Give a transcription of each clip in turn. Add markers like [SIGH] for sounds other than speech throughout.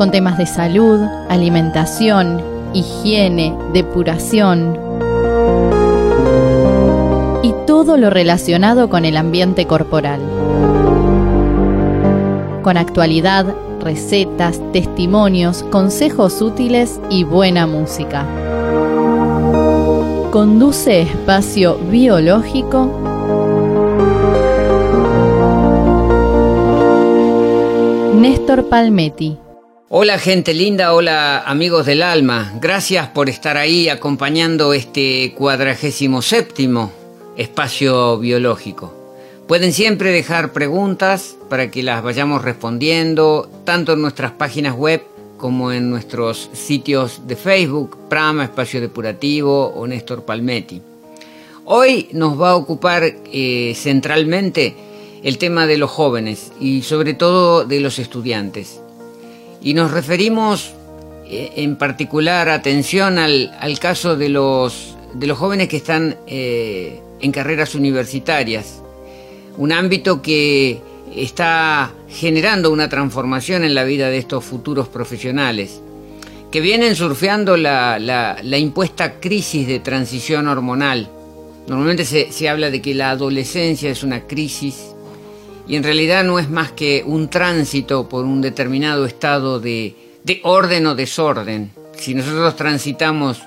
Con temas de salud, alimentación, higiene, depuración y todo lo relacionado con el ambiente corporal. Con actualidad, recetas, testimonios, consejos útiles y buena música. Conduce Espacio Biológico Néstor Palmetti. Hola gente linda, hola amigos del alma, gracias por estar ahí acompañando este cuadragésimo séptimo espacio biológico. Pueden siempre dejar preguntas para que las vayamos respondiendo, tanto en nuestras páginas web como en nuestros sitios de Facebook, Prama, Espacio Depurativo o Néstor Palmetti. Hoy nos va a ocupar eh, centralmente el tema de los jóvenes y sobre todo de los estudiantes. Y nos referimos eh, en particular atención al, caso de los, de los jóvenes que están eh, en carreras universitarias, un ámbito que está generando una transformación en la vida de estos futuros profesionales, que vienen surfeando la, la, impuesta crisis de transición hormonal. Normalmente se, se habla de que la adolescencia es una crisis y en realidad no es más que un tránsito por un determinado estado de, orden o desorden. Si nosotros transitamos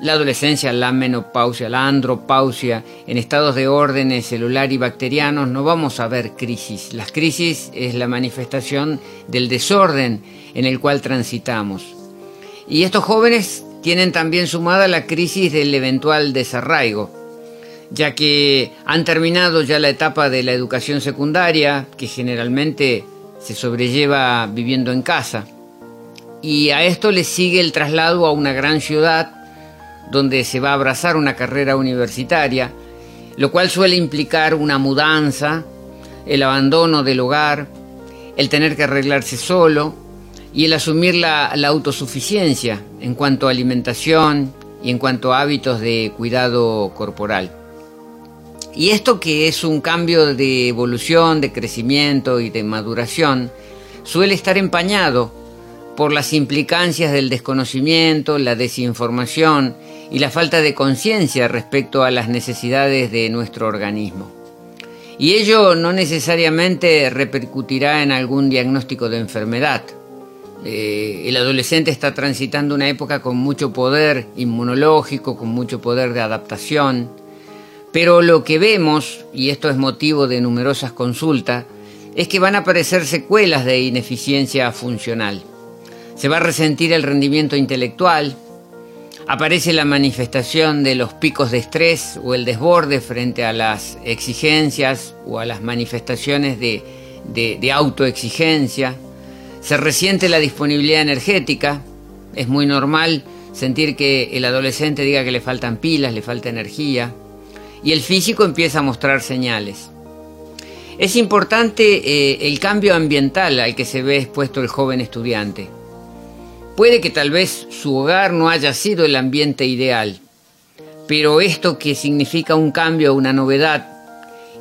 la adolescencia, la menopausia, la andropausia, en estados de orden celular y bacterianos, no vamos a ver crisis. Las crisis es la manifestación del desorden en el cual transitamos. Y estos jóvenes tienen también sumada la crisis del eventual desarraigo ya que han terminado ya la etapa de la educación secundaria, que generalmente se sobrelleva viviendo en casa. Y a esto le sigue el traslado a una gran ciudad donde se va a abrazar una carrera universitaria, lo cual suele implicar una mudanza, el abandono del hogar, el tener que arreglarse solo y el asumir la, autosuficiencia en cuanto a alimentación y en cuanto a hábitos de cuidado corporal. Y esto que es un cambio de evolución, de crecimiento y de maduración, suele estar empañado por las implicancias del desconocimiento, la desinformación y la falta de conciencia respecto a las necesidades de nuestro organismo. Y ello no necesariamente repercutirá en algún diagnóstico de enfermedad. Eh, el adolescente está transitando una época con mucho poder inmunológico, con mucho poder de adaptación, pero lo que vemos, y esto es motivo de numerosas consultas, es que van a aparecer secuelas de ineficiencia funcional. Se va a resentir el rendimiento intelectual, aparece la manifestación de los picos de estrés o el desborde frente a las exigencias o a las manifestaciones de, autoexigencia, se resiente la disponibilidad energética, es muy normal sentir que el adolescente diga que le faltan pilas, le falta energía, y el físico empieza a mostrar señales. Es importante eh, el cambio ambiental al que se ve expuesto el joven estudiante. Puede que tal vez su hogar no haya sido el ambiente ideal, pero esto que significa un cambio, una novedad,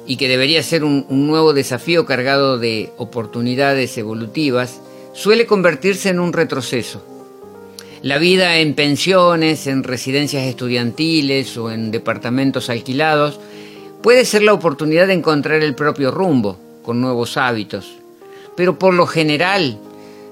y que debería ser un nuevo desafío cargado de oportunidades evolutivas, suele convertirse en un retroceso. La vida en pensiones, en residencias estudiantiles o en departamentos alquilados puede ser la oportunidad de encontrar el propio rumbo con nuevos hábitos. Pero por lo general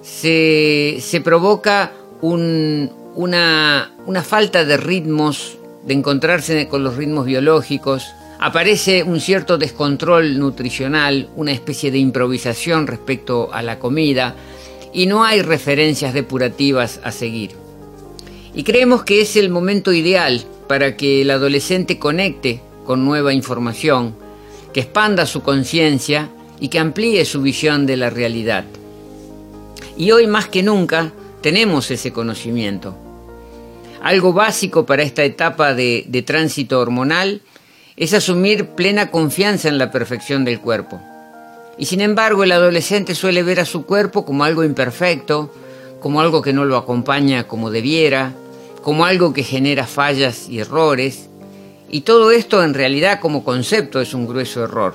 se, provoca una, una falta de ritmos, de encontrarse con los ritmos biológicos, aparece un cierto descontrol nutricional, una especie de improvisación respecto a la comida, y no hay referencias depurativas a seguir. Y creemos que es el momento ideal para que el adolescente conecte con nueva información, que expanda su conciencia y que amplíe su visión de la realidad. Y hoy más que nunca tenemos ese conocimiento. Algo básico para esta etapa de, tránsito hormonal es asumir plena confianza en la perfección del cuerpo. Y sin embargo el adolescente suele ver a su cuerpo como algo imperfecto, como algo que no lo acompaña como debiera, como algo que genera fallas y errores, y todo esto en realidad como concepto es un grueso error.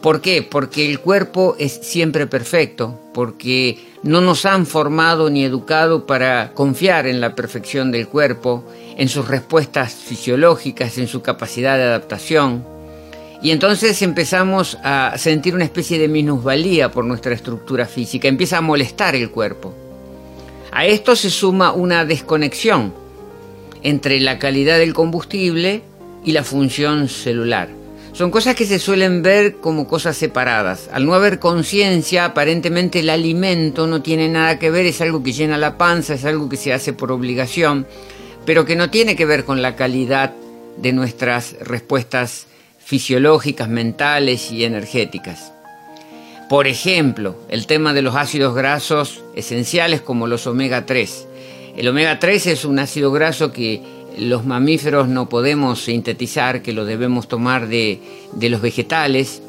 ¿Por qué? Porque el cuerpo es siempre perfecto, porque no nos han formado ni educado para confiar en la perfección del cuerpo, en sus respuestas fisiológicas, en su capacidad de adaptación. Y entonces empezamos a sentir una especie de minusvalía por nuestra estructura física, empieza a molestar el cuerpo. A esto se suma una desconexión entre la calidad del combustible y la función celular. Son cosas que se suelen ver como cosas separadas. Al no haber conciencia, aparentemente el alimento no tiene nada que ver, es algo que llena la panza, es algo que se hace por obligación, pero que no tiene que ver con la calidad de nuestras respuestas fisiológicas, mentales y energéticas. Por ejemplo, el tema de los ácidos grasos esenciales como los omega 3. El omega 3 es un ácido graso que los mamíferos no podemos sintetizar, que lo debemos tomar de, los vegetales.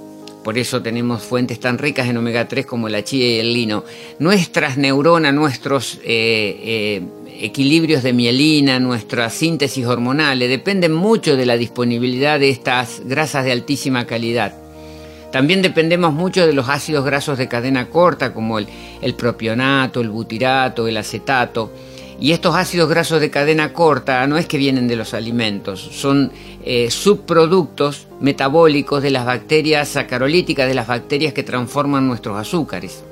Por eso tenemos fuentes tan ricas en omega 3 como la chía y el lino. Nuestras neuronas, nuestros eh, eh, equilibrios de mielina, nuestra síntesis hormonales, dependen mucho de la disponibilidad de estas grasas de altísima calidad. También dependemos mucho de los ácidos grasos de cadena corta, como el, el propionato, el butirato, el acetato. Y estos ácidos grasos de cadena corta no es que vienen de los alimentos, son eh, subproductos metabólicos de las bacterias sacarolíticas, de las bacterias que transforman nuestros azúcares.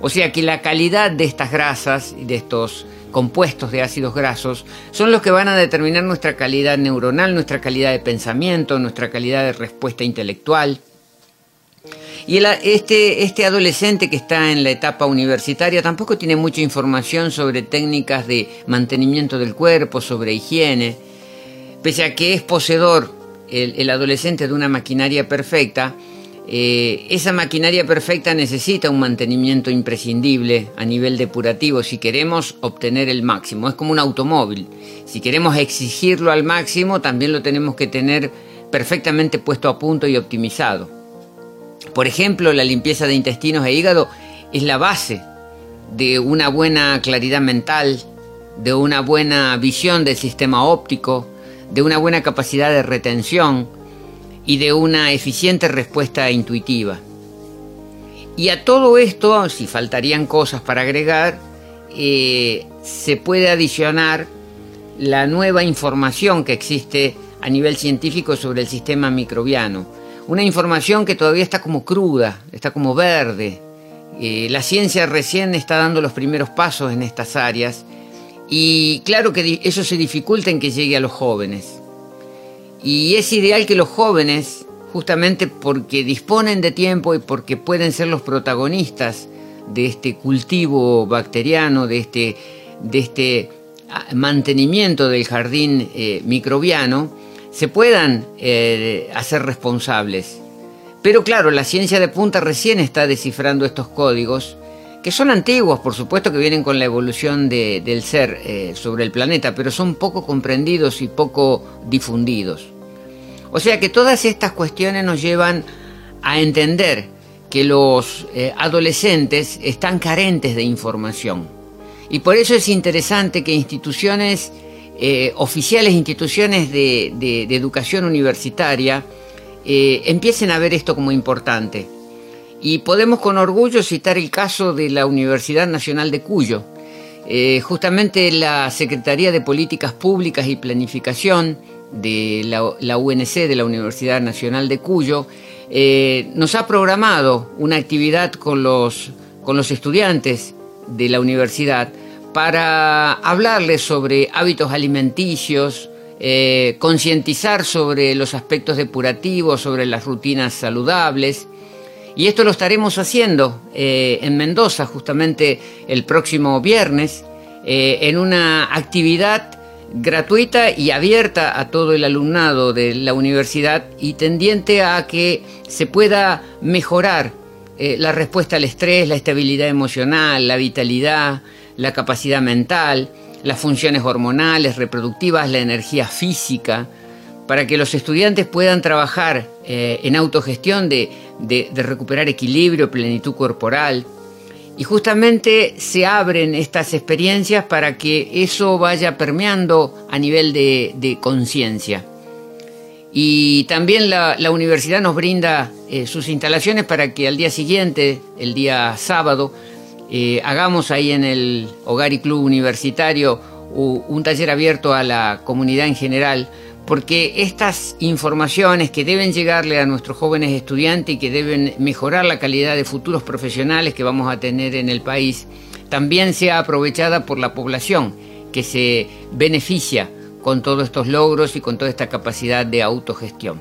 O sea que la calidad de estas grasas y de estos compuestos de ácidos grasos son los que van a determinar nuestra calidad neuronal, nuestra calidad de pensamiento, nuestra calidad de respuesta intelectual. Y este, este adolescente que está en la etapa universitaria tampoco tiene mucha información sobre técnicas de mantenimiento del cuerpo, sobre higiene. Pese a que es poseedor el, adolescente de una maquinaria perfecta, eh, esa maquinaria perfecta necesita un mantenimiento imprescindible a nivel depurativo si queremos obtener el máximo. Es como un automóvil. Si queremos exigirlo al máximo, también lo tenemos que tener perfectamente puesto a punto y optimizado. Por ejemplo, la limpieza de intestinos e hígado es la base de una buena claridad mental, de una buena visión del sistema óptico, de una buena capacidad de retención y de una eficiente respuesta intuitiva. Y a todo esto, si faltarían cosas para agregar, eh, se puede adicionar la nueva información que existe a nivel científico sobre el sistema microbiano una información que todavía está como cruda, está como verde. Eh, la ciencia recién está dando los primeros pasos en estas áreas y claro que eso se dificulta en que llegue a los jóvenes. Y es ideal que los jóvenes, justamente porque disponen de tiempo y porque pueden ser los protagonistas de este cultivo bacteriano, de este, de este ah, mantenimiento del jardín eh, microbiano, se puedan eh, hacer responsables. Pero claro, la ciencia de punta recién está descifrando estos códigos, que son antiguos, por supuesto que vienen con la evolución del ser eh, sobre el planeta, pero son poco comprendidos y poco difundidos. O sea que todas estas cuestiones nos llevan a entender que los eh, adolescentes están carentes de información. Y por eso es interesante que instituciones eh, oficiales, instituciones de, educación universitaria, empiecen a ver esto como importante. Y podemos con orgullo citar el caso de la Universidad Nacional de Cuyo. Eh, justamente la Secretaría de Políticas Públicas y Planificación de la, UNC, de la Universidad Nacional de Cuyo, nos ha programado una actividad con los, con los estudiantes de la universidad para hablarles sobre hábitos alimenticios, eh, concientizar sobre los aspectos depurativos, sobre las rutinas saludables. Y esto lo estaremos haciendo eh, en Mendoza justamente el próximo viernes, eh, en una actividad gratuita y abierta a todo el alumnado de la universidad y tendiente a que se pueda mejorar la respuesta al estrés, la estabilidad emocional, la vitalidad, la capacidad mental, las funciones hormonales, reproductivas, la energía física, para que los estudiantes puedan trabajar eh, en autogestión de, recuperar equilibrio, plenitud corporal. Y justamente se abren estas experiencias para que eso vaya permeando a nivel de, conciencia. Y también la, universidad nos brinda eh, sus instalaciones para que al día siguiente, el día sábado, eh, hagamos ahí en el Hogar y Club Universitario un taller abierto a la comunidad en general, porque estas informaciones que deben llegarle a nuestros jóvenes estudiantes y que deben mejorar la calidad de futuros profesionales que vamos a tener en el país, también sea aprovechada por la población que se beneficia con todos estos logros y con toda esta capacidad de autogestión.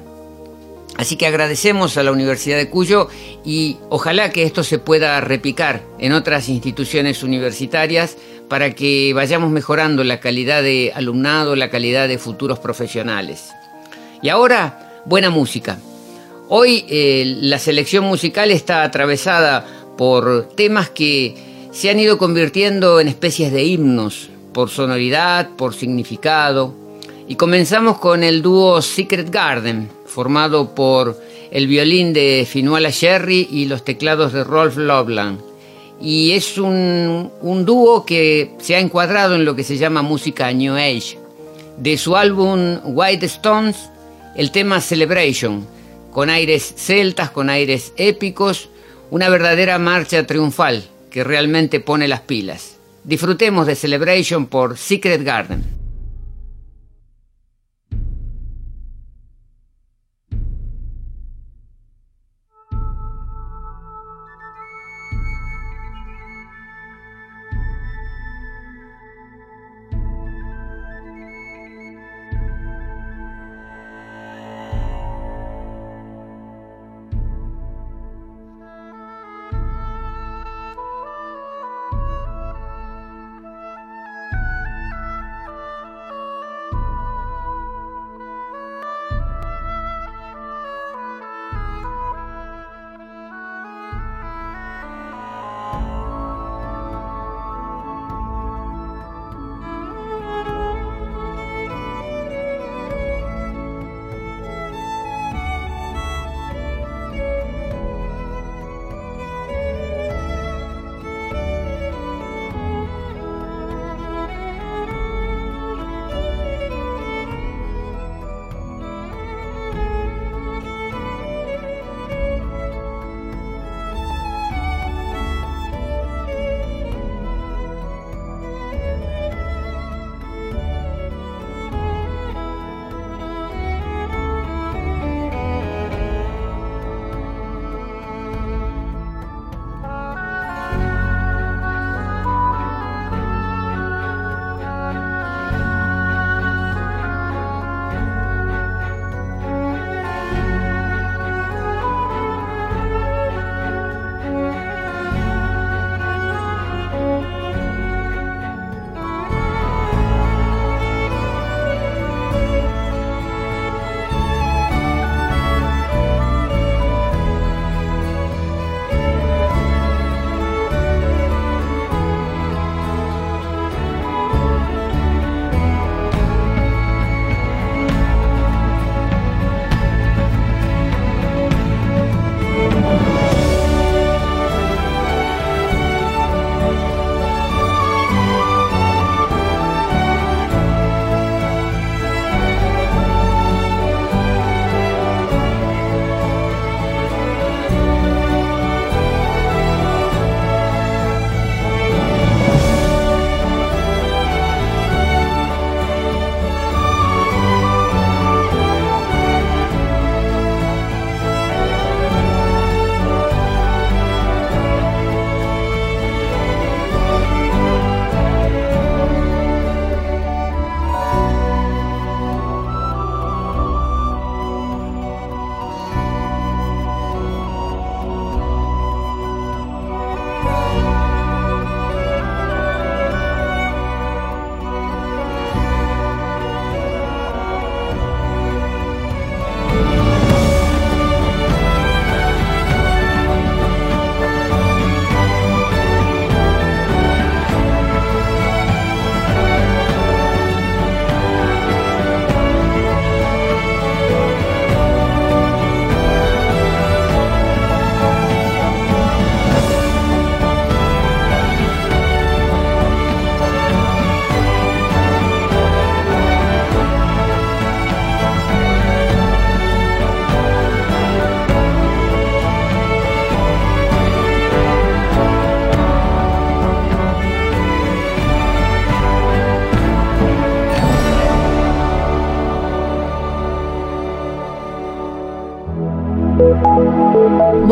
Así que agradecemos a la Universidad de Cuyo y ojalá que esto se pueda replicar en otras instituciones universitarias para que vayamos mejorando la calidad de alumnado, la calidad de futuros profesionales. Y ahora, buena música. Hoy eh, la selección musical está atravesada por temas que se han ido convirtiendo en especies de himnos, por sonoridad, por significado. Y comenzamos con el dúo Secret Garden, formado por el violín de Finuala Sherry y los teclados de Rolf Lobland. Y es un, un dúo que se ha encuadrado en lo que se llama música New Age. De su álbum White Stones, el tema Celebration, con aires celtas, con aires épicos, una verdadera marcha triunfal que realmente pone las pilas. Disfrutemos de Celebration por Secret Garden.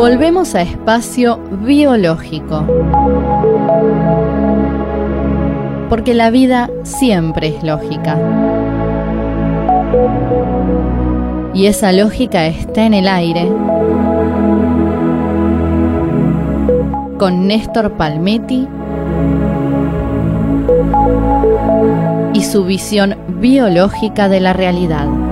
Volvemos a espacio biológico. Porque la vida siempre es lógica. Y esa lógica está en el aire. Con Néstor Palmetti y su visión biológica de la realidad.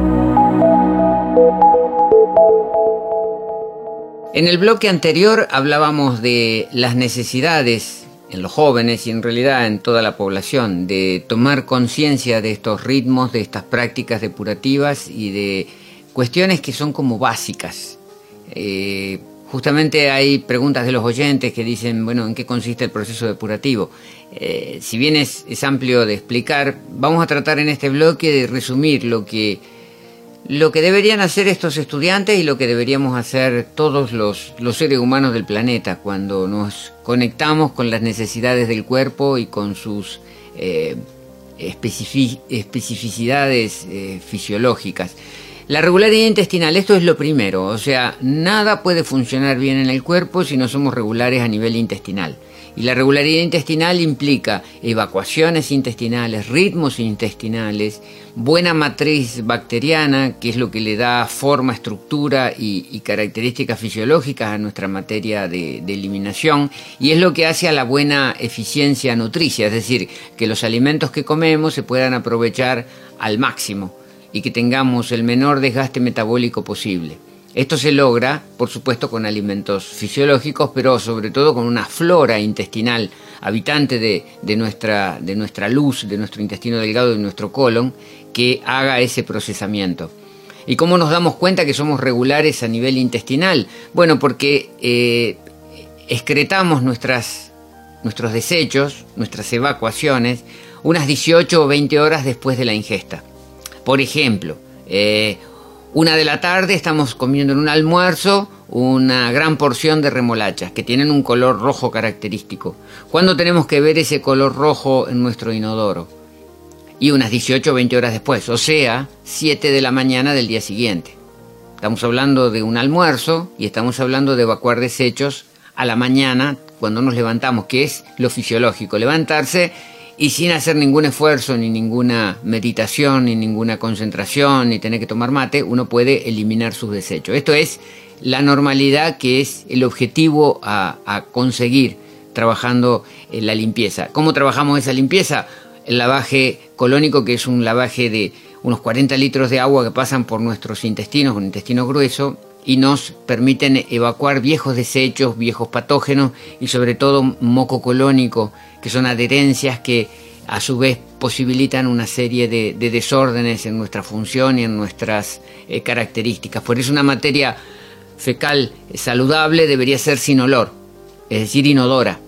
En el bloque anterior hablábamos de las necesidades en los jóvenes y en realidad en toda la población de tomar conciencia de estos ritmos, de estas prácticas depurativas y de cuestiones que son como básicas. Eh, justamente hay preguntas de los oyentes que dicen, bueno, ¿en qué consiste el proceso depurativo? Eh, si bien es, es amplio de explicar, vamos a tratar en este bloque de resumir lo que lo que deberían hacer estos estudiantes y lo que deberíamos hacer todos los, seres humanos del planeta cuando nos conectamos con las necesidades del cuerpo y con sus eh, especificidades eh, fisiológicas. La regularidad intestinal, esto es lo primero, o sea, nada puede funcionar bien en el cuerpo si no somos regulares a nivel intestinal. Y la regularidad intestinal implica evacuaciones intestinales, ritmos intestinales, buena matriz bacteriana, que es lo que le da forma, estructura y, características fisiológicas a nuestra materia de, de, eliminación, y es lo que hace a la buena eficiencia nutricia, es decir, que los alimentos que comemos se puedan aprovechar al máximo y que tengamos el menor desgaste metabólico posible. Esto se logra, por supuesto, con alimentos fisiológicos, pero sobre todo con una flora intestinal habitante de, nuestra, de nuestra luz, de nuestro intestino delgado, de nuestro colon, que haga ese procesamiento. ¿Y cómo nos damos cuenta que somos regulares a nivel intestinal? Bueno, porque eh, excretamos nuestras, nuestros desechos, nuestras evacuaciones, unas 18 o 20 horas después de la ingesta. Por ejemplo, eh, una de la tarde estamos comiendo en un almuerzo una gran porción de remolachas que tienen un color rojo característico. ¿Cuándo tenemos que ver ese color rojo en nuestro inodoro? Y unas 18 o 20 horas después, o sea, 7 de la mañana del día siguiente. Estamos hablando de un almuerzo y estamos hablando de evacuar desechos a la mañana cuando nos levantamos, que es lo fisiológico, levantarse y sin hacer ningún esfuerzo, ni ninguna meditación, ni ninguna concentración, ni tener que tomar mate, uno puede eliminar sus desechos. Esto es la normalidad que es el objetivo a, conseguir trabajando en la limpieza. ¿Cómo trabajamos esa limpieza? El lavaje colónico, que es un lavaje de unos 40 litros de agua que pasan por nuestros intestinos, un intestino grueso, y nos permiten evacuar viejos desechos, viejos patógenos y sobre todo moco colónico, que son adherencias que a su vez posibilitan una serie de, desórdenes en nuestra función y en nuestras eh, características. Por eso una materia fecal saludable debería ser sin olor, es decir, inodora.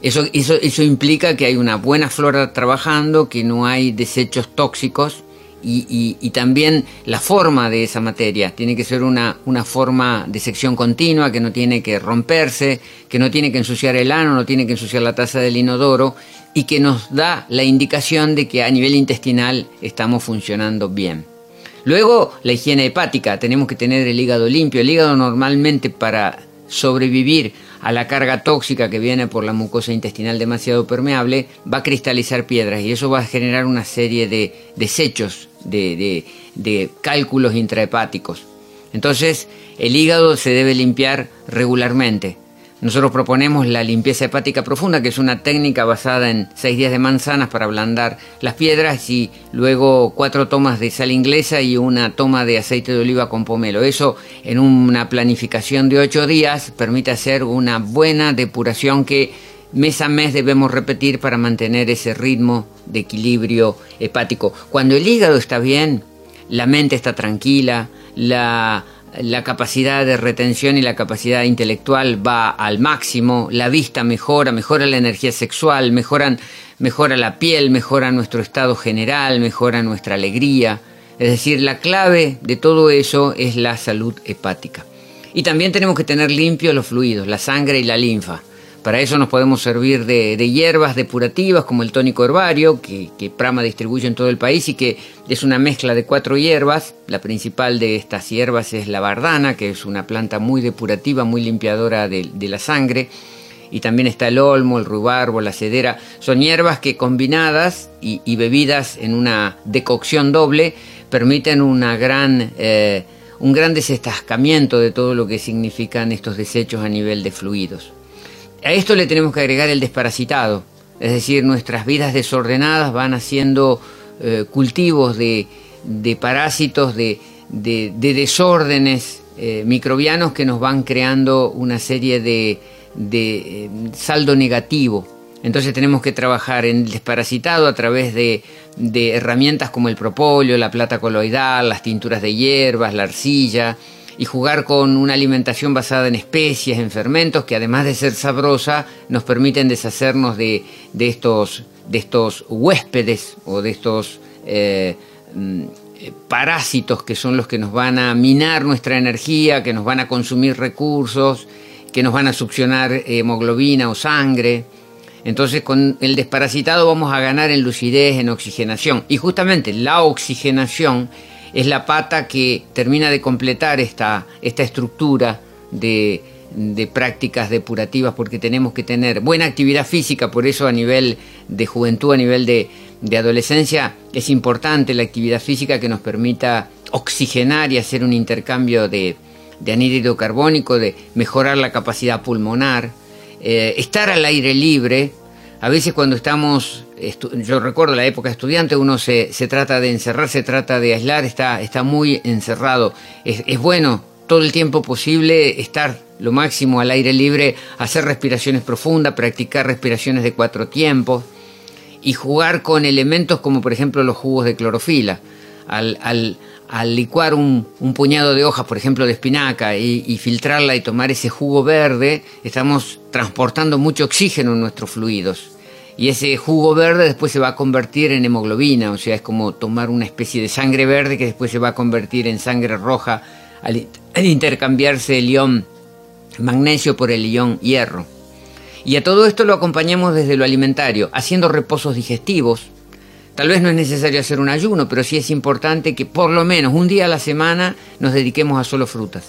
Eso, eso, eso implica que hay una buena flora trabajando, que no hay desechos tóxicos y, también la forma de esa materia. Tiene que ser una, una, forma de sección continua que no tiene que romperse, que no tiene que ensuciar el ano, no tiene que ensuciar la taza del inodoro y que nos da la indicación de que a nivel intestinal estamos funcionando bien. Luego, la higiene hepática. Tenemos que tener el hígado limpio. El hígado normalmente para sobrevivir a la carga tóxica que viene por la mucosa intestinal demasiado permeable, va a cristalizar piedras y eso va a generar una serie de desechos, de, de cálculos intrahepáticos. Entonces, el hígado se debe limpiar regularmente. Nosotros proponemos la limpieza hepática profunda, que es una técnica basada en seis días de manzanas para ablandar las piedras y luego cuatro tomas de sal inglesa y una toma de aceite de oliva con pomelo. Eso en una planificación de ocho días permite hacer una buena depuración que mes a mes debemos repetir para mantener ese ritmo de equilibrio hepático. Cuando el hígado está bien, la mente está tranquila, la la capacidad de retención y la capacidad intelectual va al máximo, la vista mejora, mejora la energía sexual, mejoran, mejora la piel, mejora nuestro estado general, mejora nuestra alegría. Es decir, la clave de todo eso es la salud hepática. Y también tenemos que tener limpios los fluidos, la sangre y la linfa, Para eso nos podemos servir de, hierbas depurativas como el tónico herbario, que, Prama distribuye en todo el país y que es una mezcla de cuatro hierbas. La principal de estas hierbas es la bardana, que es una planta muy depurativa, muy limpiadora de, la sangre. Y también está el olmo, el rubarbo, la cedera. Son hierbas que combinadas y, bebidas en una decocción doble permiten eh, un gran desestascamiento de todo lo que significan estos desechos a nivel de fluidos. A esto le tenemos que agregar el desparasitado, es decir, nuestras vidas desordenadas van haciendo eh, cultivos de, parásitos, de, desórdenes eh, microbianos que nos van creando una serie de, eh, saldo negativo. Entonces tenemos que trabajar en el desparasitado a través de, de herramientas como el propóleo, la plata coloidal, las tinturas de hierbas, la arcilla, y jugar con una alimentación basada en especies, en fermentos, que además de ser sabrosa, nos permiten deshacernos de, estos, de estos huéspedes o de estos eh, mm, parásitos que son los que nos van a minar nuestra energía, que nos van a consumir recursos, que nos van a succionar hemoglobina o sangre. Entonces con el desparasitado vamos a ganar en lucidez, en oxigenación. Y justamente la oxigenación es la pata que termina de completar esta, esta estructura de, prácticas depurativas porque tenemos que tener buena actividad física, por eso a nivel de juventud, a nivel de, adolescencia, es importante la actividad física que nos permita oxigenar y hacer un intercambio de, de anhídrido carbónico, de mejorar la capacidad pulmonar, eh, estar al aire libre, a veces cuando estamos, yo recuerdo la época estudiante, uno se, trata de encerrar, se trata de aislar, está, está muy encerrado. Es, bueno todo el tiempo posible estar lo máximo al aire libre, hacer respiraciones profundas, practicar respiraciones de cuatro tiempos y jugar con elementos como por ejemplo los jugos de clorofila. Licuar un, puñado de hojas, por ejemplo, de espinaca y, filtrarla y tomar ese jugo verde, estamos transportando mucho oxígeno en nuestros fluidos y ese jugo verde después se va a convertir en hemoglobina, o sea, es como tomar una especie de sangre verde que después se va a convertir en sangre roja al, intercambiarse el ion magnesio por el ion hierro. Y a todo esto lo acompañamos desde lo alimentario, haciendo reposos digestivos. Tal vez no es necesario hacer un ayuno, pero sí es importante que por lo menos un día a la semana nos dediquemos a solo frutas.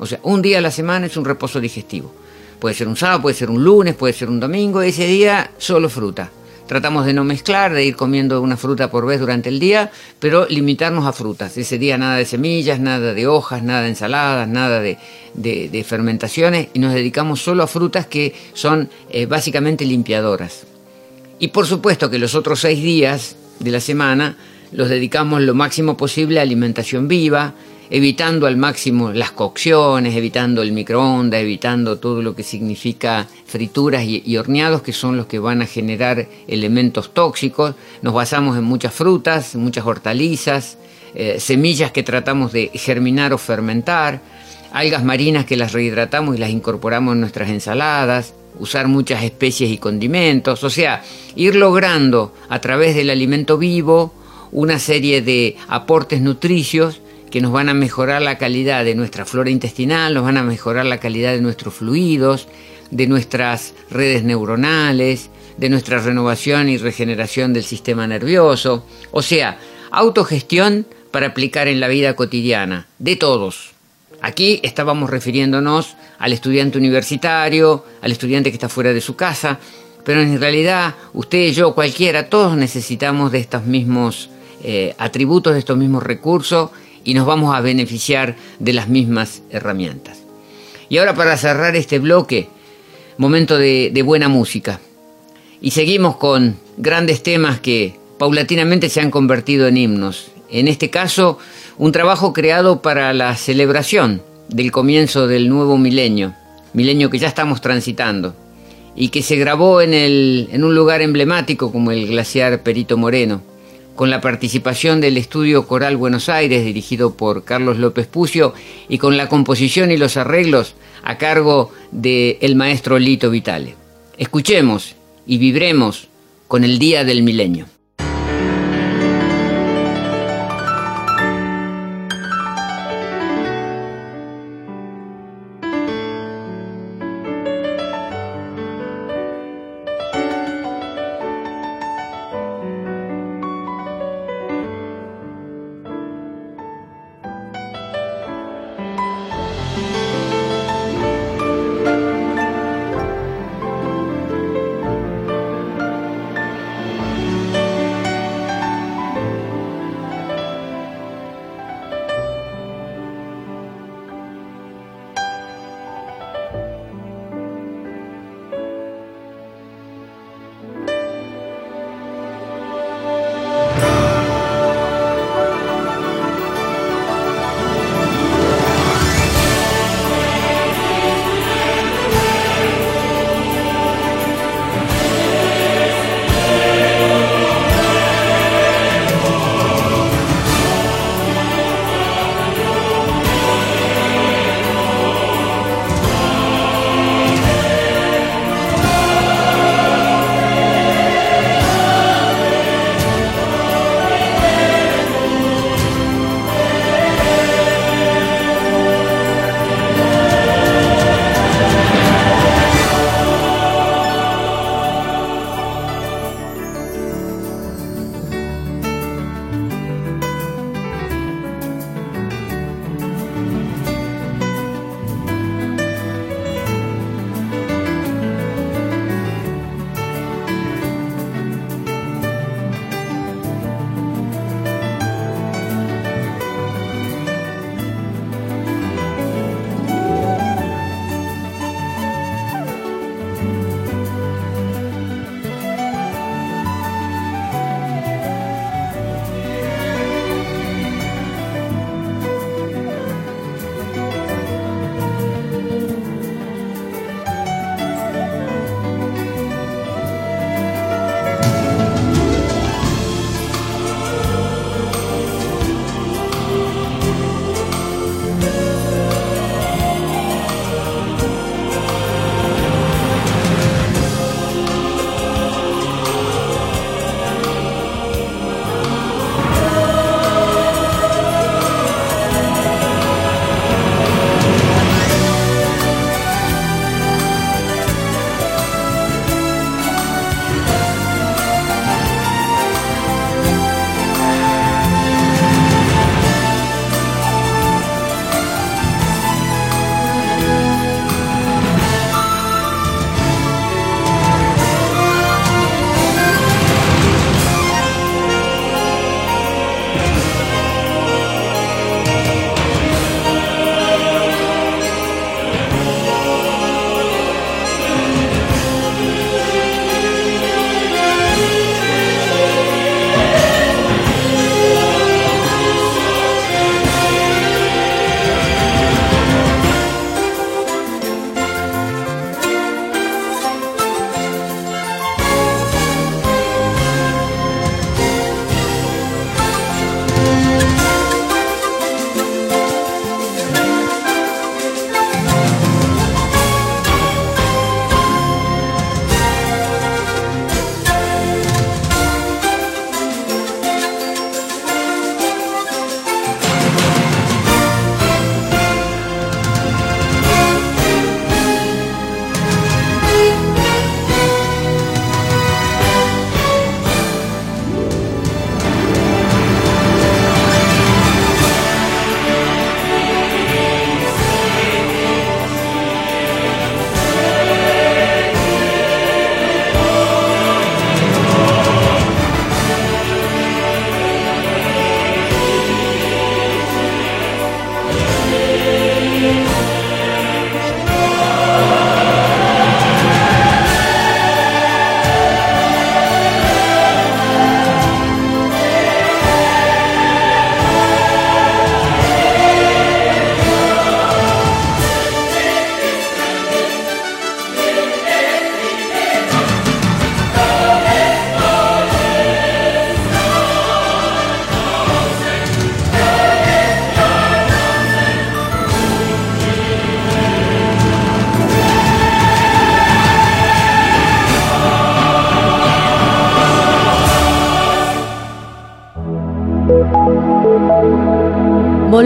O sea, un día a la semana es un reposo digestivo. Puede ser un sábado, puede ser un lunes, puede ser un domingo, ese día solo fruta. Tratamos de no mezclar, de ir comiendo una fruta por vez durante el día, pero limitarnos a frutas. Ese día nada de semillas, nada de hojas, nada de ensaladas, nada de, fermentaciones y nos dedicamos solo a frutas que son eh, básicamente limpiadoras. Y por supuesto que los otros seis días de la semana los dedicamos lo máximo posible a alimentación viva, evitando al máximo las cocciones, evitando el microondas, evitando todo lo que significa frituras y, horneados, que son los que van a generar elementos tóxicos. Nos basamos en muchas frutas, muchas hortalizas, eh, semillas que tratamos de germinar o fermentar, algas marinas que las rehidratamos y las incorporamos en nuestras ensaladas, usar muchas especies y condimentos, o sea, ir logrando a través del alimento vivo una serie de aportes nutricios que nos van a mejorar la calidad de nuestra flora intestinal, nos van a mejorar la calidad de nuestros fluidos, de nuestras redes neuronales, de nuestra renovación y regeneración del sistema nervioso. O sea, autogestión para aplicar en la vida cotidiana, de todos. Aquí estábamos refiriéndonos al estudiante universitario, al estudiante que está fuera de su casa, pero en realidad usted, yo, cualquiera, todos necesitamos de estos mismos eh, atributos, de estos mismos recursos y nos vamos a beneficiar de las mismas herramientas. Y ahora para cerrar este bloque, momento de, buena música. Y seguimos con grandes temas que paulatinamente se han convertido en himnos. En este caso, un trabajo creado para la celebración del comienzo del nuevo milenio, milenio que ya estamos transitando, y que se grabó en, un lugar emblemático como el glaciar Perito Moreno con la participación del Estudio Coral Buenos Aires, dirigido por Carlos López Pucio, y con la composición y los arreglos a cargo del el maestro Lito Vitale. Escuchemos y vibremos con el Día del Milenio.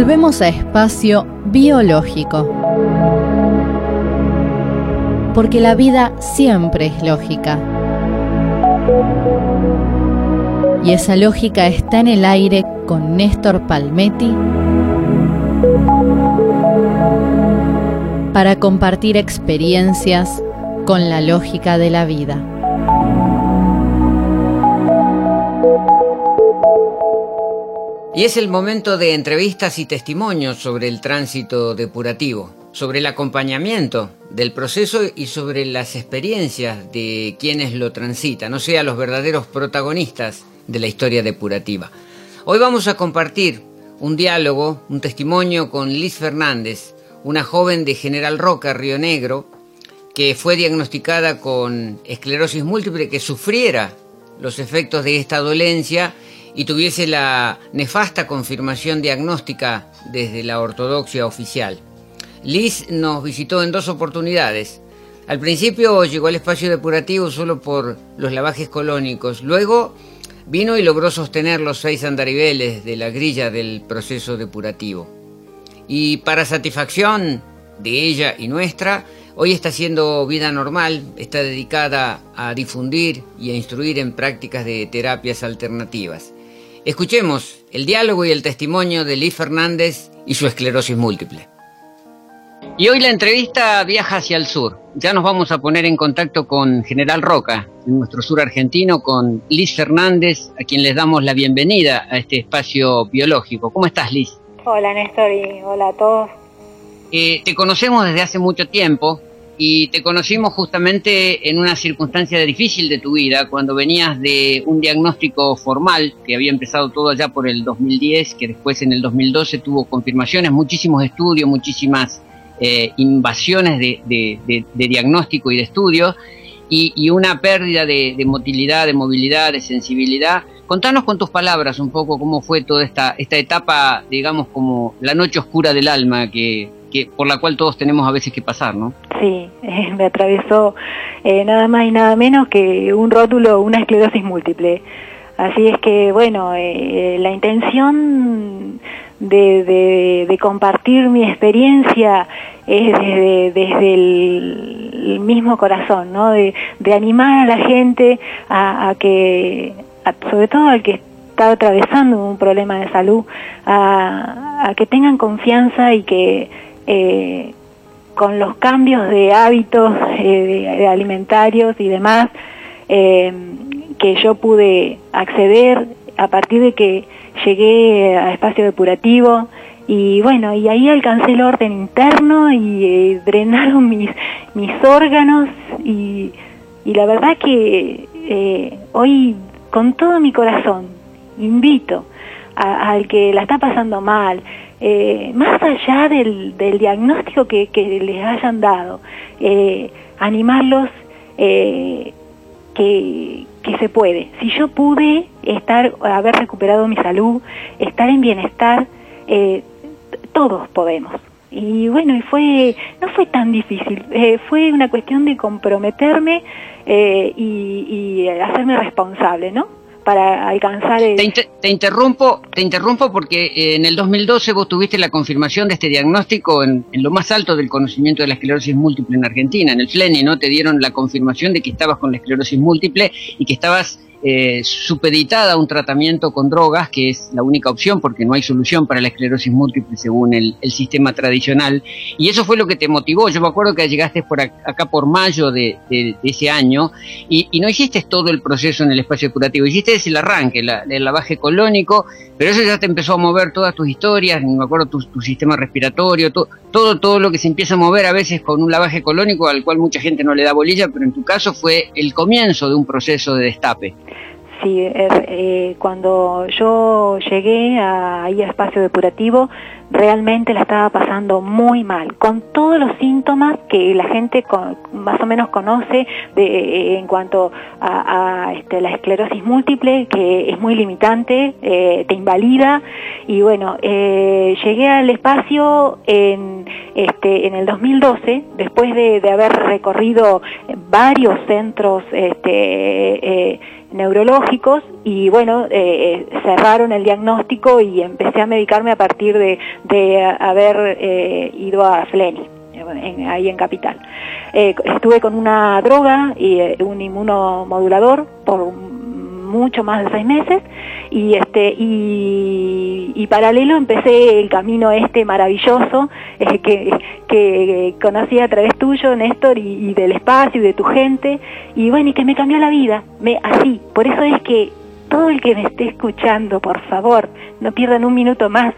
Volvemos a espacio biológico. Porque la vida siempre es lógica. Y esa lógica está en el aire con Néstor Palmetti para compartir experiencias con la lógica de la vida. Y es el momento de entrevistas y testimonios sobre el tránsito depurativo, sobre el acompañamiento del proceso y sobre las experiencias de quienes lo transitan, o sea, los verdaderos protagonistas de la historia depurativa. Hoy vamos a compartir un diálogo, un testimonio con Liz Fernández, una joven de General Roca, Río Negro, que fue diagnosticada con esclerosis múltiple, que sufriera los efectos de esta dolencia y tuviese la nefasta confirmación diagnóstica desde la ortodoxia oficial. Liz nos visitó en dos oportunidades. Al principio llegó al espacio depurativo solo por los lavajes colónicos, luego vino y logró sostener los seis andariveles de la grilla del proceso depurativo. Y para satisfacción de ella y nuestra, hoy está haciendo vida normal, está dedicada a difundir y a instruir en prácticas de terapias alternativas. Escuchemos el diálogo y el testimonio de Liz Fernández y su esclerosis múltiple. Y hoy la entrevista viaja hacia el sur. Ya nos vamos a poner en contacto con General Roca, en nuestro sur argentino, con Liz Fernández, a quien les damos la bienvenida a este espacio biológico. ¿Cómo estás, Liz? Hola, Néstor, y hola a todos. Eh, te conocemos desde hace mucho tiempo y te conocimos justamente en una circunstancia difícil de tu vida, cuando venías de un diagnóstico formal que había empezado todo allá por el 2010, que después en el 2012 tuvo confirmaciones, muchísimos estudios, muchísimas eh, invasiones de, diagnóstico y de estudios, y, una pérdida de, motilidad, de movilidad, de sensibilidad. Contanos con tus palabras un poco cómo fue toda esta, esta etapa, digamos, como la noche oscura del alma que, por la cual todos tenemos a veces que pasar, ¿no? Sí, [LAUGHS] me atravesó eh, nada más y nada menos que un rótulo, una esclerosis múltiple. Así es que, bueno, eh, la intención de, compartir mi experiencia es desde, el, mismo corazón, ¿no? De, animar a la gente a, que, sobre todo al que está atravesando un problema de salud, a, a que tengan confianza y que eh, con los cambios de hábitos eh, alimentarios y demás eh, que yo pude acceder a partir de que llegué a espacio depurativo y bueno, y ahí alcancé el orden interno y drenaron [LAUGHS] mis, mis órganos y, y la verdad que hoy con todo mi corazón invito al que la está pasando mal, eh, más allá del, diagnóstico que, les hayan dado, eh, animarlos eh, que, se puede. Si yo pude estar, haber recuperado mi salud, estar en bienestar, todos podemos. Y bueno, y fue, no fue tan difícil, fue una cuestión de comprometerme y, y hacerme responsable, ¿no? Para alcanzar el... te, interrumpo te interrumpo porque eh, en el 2012 vos tuviste la confirmación de este diagnóstico en, en, lo más alto del conocimiento de la esclerosis múltiple en Argentina en el FLENI no te dieron la confirmación de que estabas con la esclerosis múltiple y que estabas eh, supeditada a un tratamiento con drogas, que es la única opción porque no hay solución para la esclerosis múltiple según el, sistema tradicional. Y eso fue lo que te motivó. Yo me acuerdo que llegaste por acá, por mayo de, ese año y, no hiciste todo el proceso en el espacio curativo, hiciste el arranque, el lavaje colónico, pero eso ya te empezó a mover todas tus historias, me acuerdo tu, tu sistema respiratorio, todo, todo lo que se empieza a mover a veces con un lavaje colónico al cual mucha gente no le da bolilla, pero en tu caso fue el comienzo de un proceso de destape. Sí, eh, cuando yo llegué a, ahí a espacio depurativo, realmente la estaba pasando muy mal, con todos los síntomas que la gente más o menos conoce de, en cuanto a, este, la esclerosis múltiple, que es muy limitante, eh, te invalida, y bueno, eh, llegué al espacio en, este, en el 2012, después de, haber recorrido varios centros este, neurológicos y bueno, eh, cerraron el diagnóstico y empecé a medicarme a partir de, de haber ido a Fleni, ahí en Capital. estuve con una droga y un inmunomodulador por mucho más de seis meses. Y este y, paralelo empecé el camino este maravilloso eh, que, que conocí a través tuyo Néstor y, del espacio y de tu gente. Y bueno y que me cambió la vida me así. Por eso es que todo el que me esté escuchando por favor no pierdan un minuto más.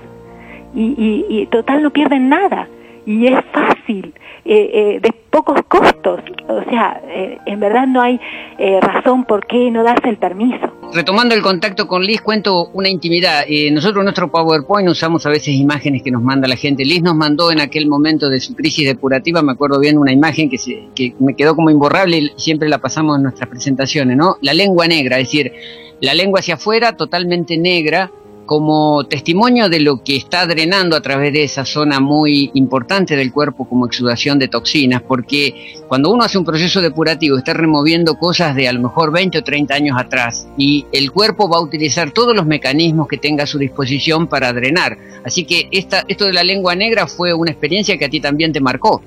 Y, y total no pierden nada y es fácil eh, eh, de pocos costos. O sea, eh, en verdad no hay razón por qué no darse el permiso. Retomando el contacto con Liz, cuento una intimidad. nosotros en nuestro PowerPoint usamos a veces imágenes que nos manda la gente. Liz nos mandó en aquel momento de su crisis depurativa, me acuerdo bien, una imagen que, se, que me quedó como imborrable y siempre la pasamos en nuestras presentaciones, ¿no? La lengua negra, es decir, la lengua hacia afuera totalmente negra, como testimonio de lo que está drenando a través de esa zona muy importante del cuerpo como exudación de toxinas, porque cuando uno hace un proceso depurativo está removiendo cosas de a lo mejor 20 o 30 años atrás y el cuerpo va a utilizar todos los mecanismos que tenga a su disposición para drenar. Así que esta, esto de la lengua negra fue una experiencia que a ti también te marcó.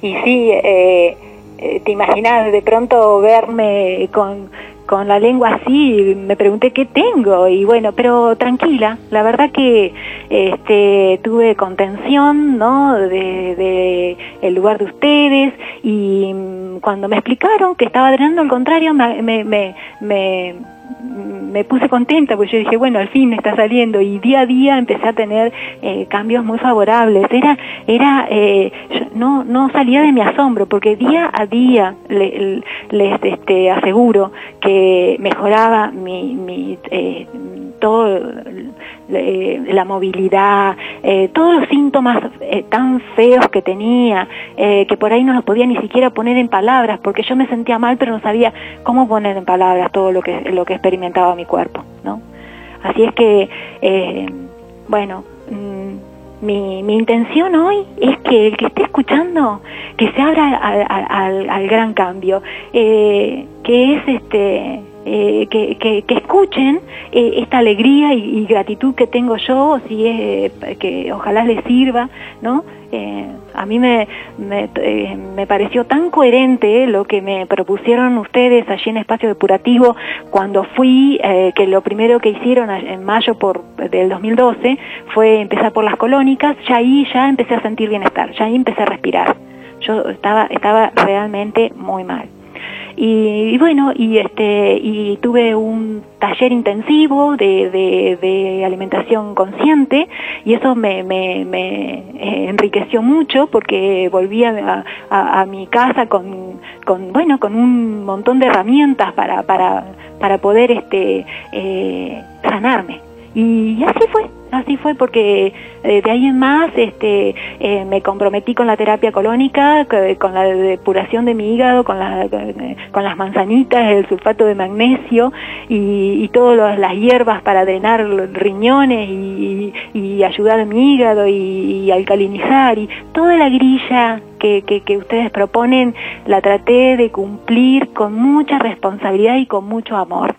Y sí, eh, eh, te imaginas de pronto verme con con la lengua así, me pregunté qué tengo y bueno, pero tranquila, la verdad que este, tuve contención, ¿no? De, el lugar de ustedes y cuando me explicaron que estaba drenando al contrario, me, me, me me puse contenta porque yo dije, bueno, al fin está saliendo y día a día empecé a tener eh, cambios muy favorables. Era, era, eh, no, no salía de mi asombro porque día a día les este, aseguro que mejoraba mi, mi eh, todo la movilidad, eh, todos los síntomas eh, tan feos que tenía, eh, que por ahí no los podía ni siquiera poner en palabras, porque yo me sentía mal, pero no sabía cómo poner en palabras todo lo que, lo que experimentaba mi cuerpo, ¿no? Así es que, bueno, mm, mi, mi intención hoy es que el que esté escuchando, que se abra al, al gran cambio, que es este eh, que, que, escuchen eh, esta alegría y, gratitud que tengo yo, si es eh, que ojalá les sirva, ¿no? a mí me, me, me, pareció tan coherente lo que me propusieron ustedes allí en Espacio Depurativo cuando fui, que lo primero que hicieron en mayo por, del 2012 fue empezar por las colónicas, ya ahí ya empecé a sentir bienestar, ya ahí empecé a respirar. Yo estaba, estaba realmente muy mal. Y, bueno, y este y tuve un taller intensivo de, de, alimentación consciente y eso me, me, me eh, enriqueció mucho porque volví a, a, mi casa con, con, bueno, con un montón de herramientas para, para, para poder este, eh, sanarme. Y así fue, así fue porque eh, de ahí en más este, eh, me comprometí con la terapia colónica, con la depuración de mi hígado, con, la, con las manzanitas, el sulfato de magnesio y, todas las hierbas para drenar riñones y, ayudar a mi hígado y, alcalinizar. Y toda la grilla que, que ustedes proponen la traté de cumplir con mucha responsabilidad y con mucho amor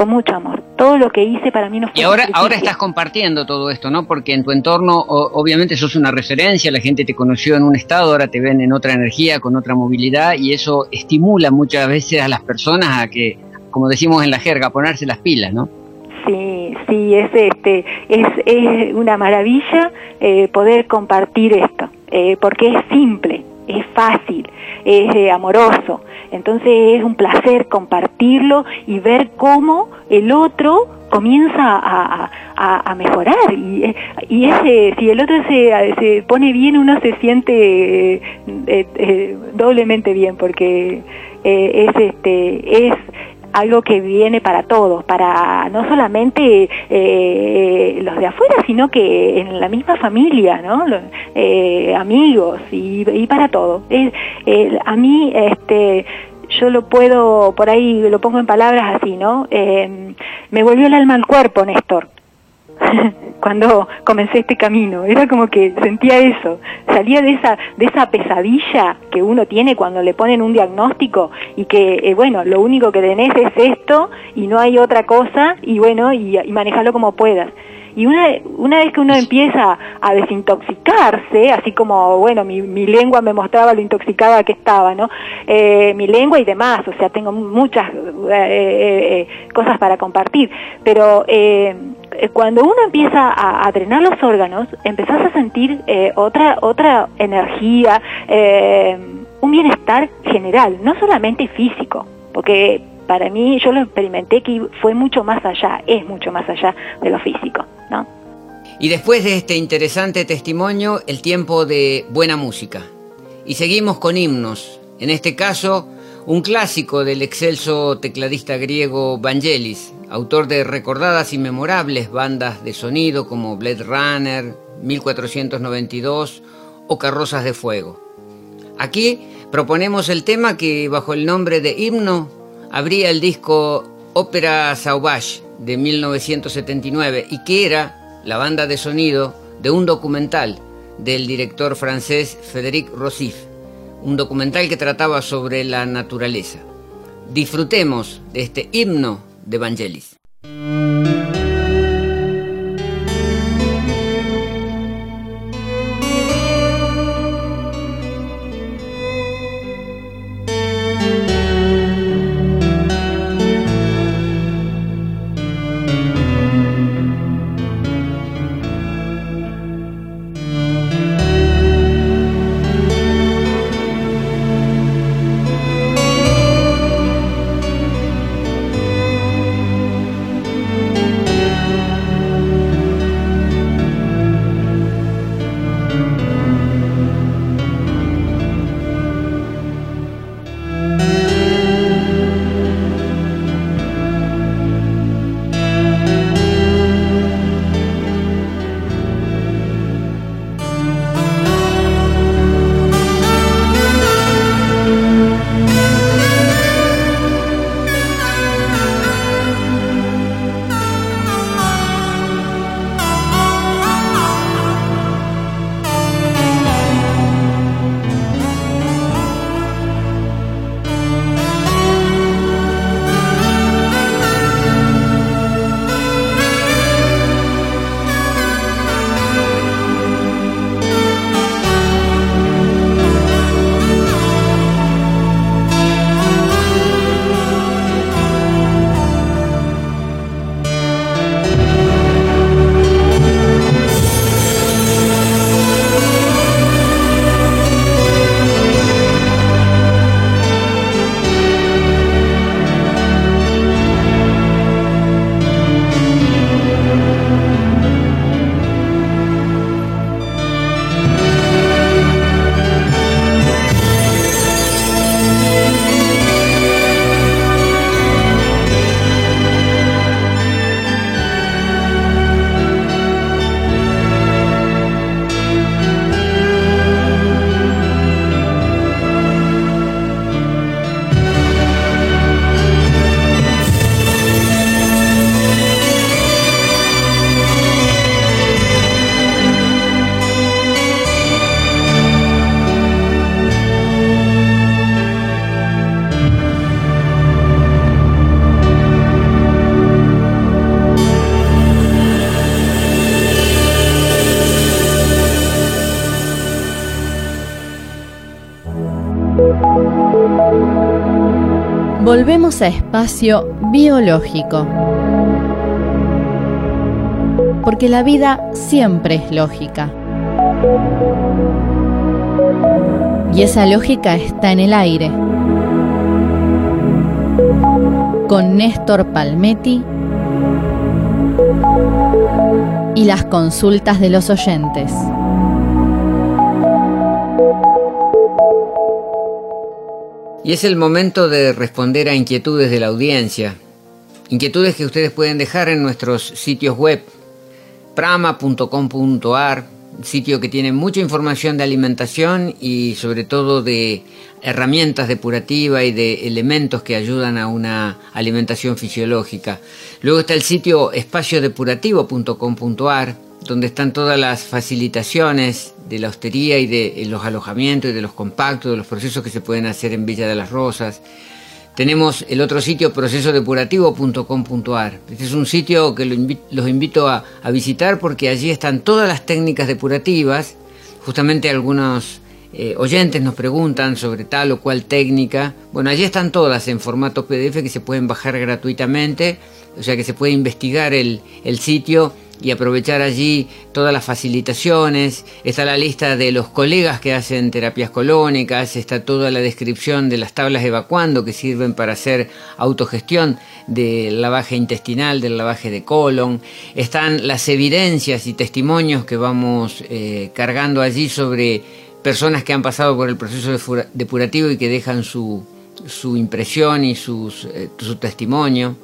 con mucho amor. Todo lo que hice para mí no fue Y ahora, ahora estás compartiendo todo esto, ¿no? Porque en tu entorno, obviamente, sos una referencia, la gente te conoció en un estado, ahora te ven en otra energía, con otra movilidad, y eso estimula muchas veces a las personas a que, como decimos en la jerga, a ponerse las pilas, ¿no? Sí, sí, es, este, es, es una maravilla eh, poder compartir esto, eh, porque es simple, es fácil, es eh, amoroso. Entonces es un placer compartirlo y ver cómo el otro comienza a, mejorar y, y ese, si el otro se, se, pone bien uno se siente eh, eh, doblemente bien porque es este es algo que viene para todos, para no solamente eh, los de afuera, sino que en la misma familia, ¿no? Eh, amigos y, para todo. a mí, este, yo lo puedo, por ahí lo pongo en palabras así, ¿no? Eh, me volvió el alma al cuerpo, Néstor. [LAUGHS] cuando comencé este camino. Era como que sentía eso. Salía de esa, de esa pesadilla que uno tiene cuando le ponen un diagnóstico y que, eh, bueno, lo único que tenés es esto y no hay otra cosa y bueno, y, y manejarlo como puedas. Y una, una vez que uno empieza a desintoxicarse, así como, bueno, mi, mi lengua me mostraba lo intoxicada que estaba, ¿no? Eh, mi lengua y demás, o sea, tengo muchas eh, eh, cosas para compartir, pero cuando uno empieza a, drenar los órganos, empezás a sentir otra, otra energía, un bienestar general, no solamente físico, porque para mí yo lo experimenté que fue mucho más allá, es mucho más allá de lo físico, ¿no? Y después de este interesante testimonio, el tiempo de buena música. Y seguimos con himnos, en este caso un clásico del excelso tecladista griego Vangelis, autor de recordadas y memorables bandas de sonido como Blade Runner, 1492 o Carrozas de Fuego. Aquí proponemos el tema que bajo el nombre de himno abría el disco Ópera Sauvage de 1979 y que era la banda de sonido de un documental del director francés Frédéric Rossif, un documental que trataba sobre la naturaleza. Disfrutemos de este himno de Vangelis. A espacio biológico. Porque la vida siempre es lógica. Y esa lógica está en el aire. Con Néstor Palmetti y las consultas de los oyentes. Y es el momento de responder a inquietudes de la audiencia. Inquietudes que ustedes pueden dejar en nuestros sitios web, prama.com.ar, sitio que tiene mucha información de alimentación y sobre todo de herramientas depurativas y de elementos que ayudan a una alimentación fisiológica. Luego está el sitio espaciodepurativo.com.ar donde están todas las facilitaciones de la hostería y de los alojamientos y de los compactos, de los procesos que se pueden hacer en Villa de las Rosas. Tenemos el otro sitio procesodepurativo.com.ar. Este es un sitio que los invito a, visitar porque allí están todas las técnicas depurativas. Justamente algunos eh, oyentes nos preguntan sobre tal o cual técnica. Bueno, allí están todas en formato PDF que se pueden bajar gratuitamente, o sea que se puede investigar el sitio y aprovechar allí todas las facilitaciones. Está la lista de los colegas que hacen terapias colónicas, está toda la descripción de las tablas evacuando que sirven para hacer autogestión del lavaje intestinal, del lavaje de colon. Están las evidencias y testimonios que vamos eh, cargando allí sobre personas que han pasado por el proceso depurativo y que dejan su, impresión y sus, eh, su testimonio.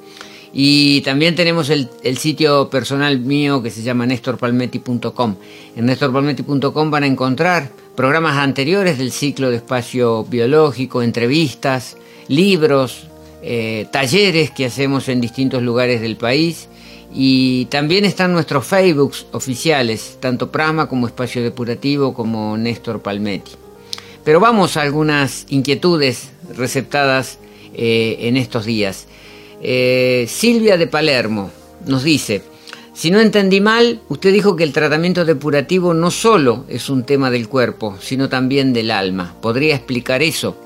Y también tenemos el, sitio personal mío que se llama nestorpalmetti.com. En nestorpalmetti.com van a encontrar programas anteriores del ciclo de espacio biológico, entrevistas, libros, eh, talleres que hacemos en distintos lugares del país. Y también están nuestros Facebooks oficiales, tanto Prama como Espacio Depurativo como Néstor Palmetti. Pero vamos a algunas inquietudes receptadas eh, en estos días. Eh, Silvia de Palermo nos dice, si no entendí mal, usted dijo que el tratamiento depurativo no solo es un tema del cuerpo, sino también del alma. ¿Podría explicar eso?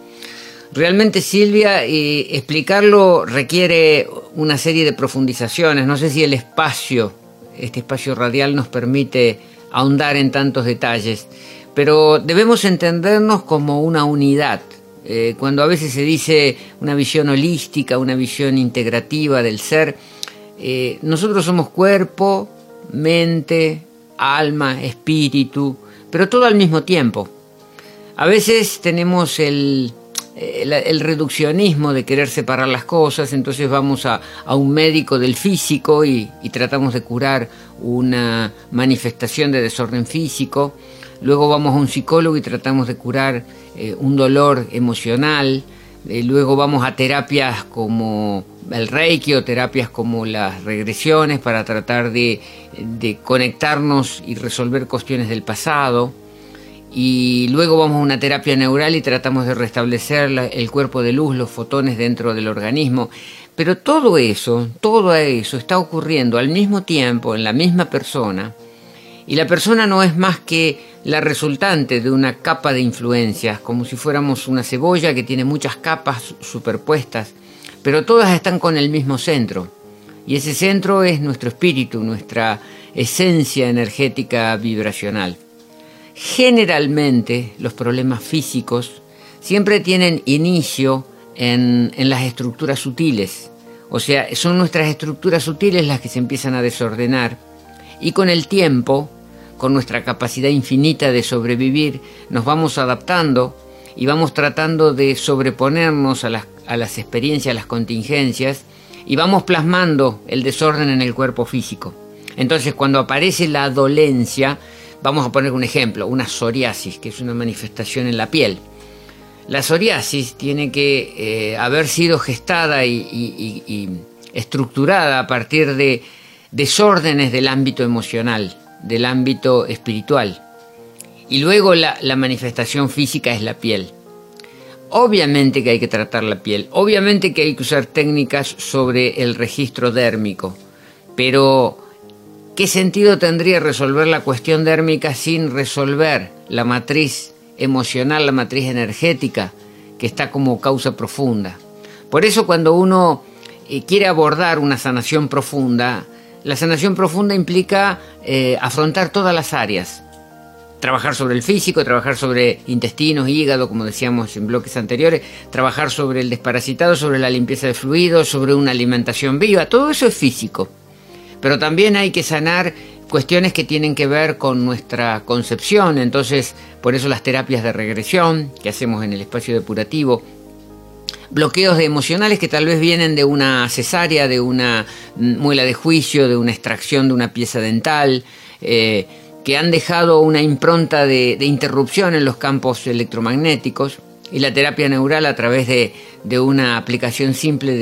Realmente Silvia, eh, explicarlo requiere una serie de profundizaciones. No sé si el espacio, este espacio radial nos permite ahondar en tantos detalles, pero debemos entendernos como una unidad eh, cuando a veces se dice una visión holística, una visión integrativa del ser, eh, nosotros somos cuerpo, mente, alma, espíritu, pero todo al mismo tiempo. A veces tenemos el, reduccionismo de querer separar las cosas, entonces vamos a, un médico del físico y tratamos de curar una manifestación de desorden físico luego vamos a un psicólogo y tratamos de curar eh, un dolor emocional, eh, luego vamos a terapias como el reiki o terapias como las regresiones para tratar de, conectarnos y resolver cuestiones del pasado. Y luego vamos a una terapia neural y tratamos de restablecer el cuerpo de luz, los fotones dentro del organismo. Pero todo eso, todo eso está ocurriendo al mismo tiempo en la misma persona y la persona no es más que la resultante de una capa de influencias, como si fuéramos una cebolla que tiene muchas capas superpuestas, pero todas están con el mismo centro. Y ese centro es nuestro espíritu, nuestra esencia energética vibracional. Generalmente los problemas físicos siempre tienen inicio en, en las estructuras sutiles, o sea, son nuestras estructuras sutiles las que se empiezan a desordenar y con el tiempo con nuestra capacidad infinita de sobrevivir, nos vamos adaptando y vamos tratando de sobreponernos a las, experiencias, a las contingencias, y vamos plasmando el desorden en el cuerpo físico. Entonces, cuando aparece la dolencia, vamos a poner un ejemplo, una psoriasis, que es una manifestación en la piel. La psoriasis tiene que eh, haber sido gestada y estructurada a partir de desórdenes del ámbito emocional del ámbito espiritual. Y luego la, manifestación física es la piel. Obviamente que hay que tratar la piel, obviamente que hay que usar técnicas sobre el registro dérmico, pero ¿qué sentido tendría resolver la cuestión dérmica sin resolver la matriz emocional, la matriz energética que está como causa profunda? Por eso cuando uno eh, quiere abordar una sanación profunda, la sanación profunda implica eh, afrontar todas las áreas. Trabajar sobre el físico, trabajar sobre intestinos, hígado, como decíamos en bloques anteriores, trabajar sobre el desparasitado, sobre la limpieza de fluidos, sobre una alimentación viva, todo eso es físico. Pero también hay que sanar cuestiones que tienen que ver con nuestra concepción, entonces por eso las terapias de regresión que hacemos en el espacio depurativo, bloqueos emocionales que tal vez vienen de una cesárea, de una muela de juicio, de una extracción de una pieza dental, eh, que han dejado una impronta de, interrupción en los campos electromagnéticos. Y la terapia neural a través de, una aplicación simple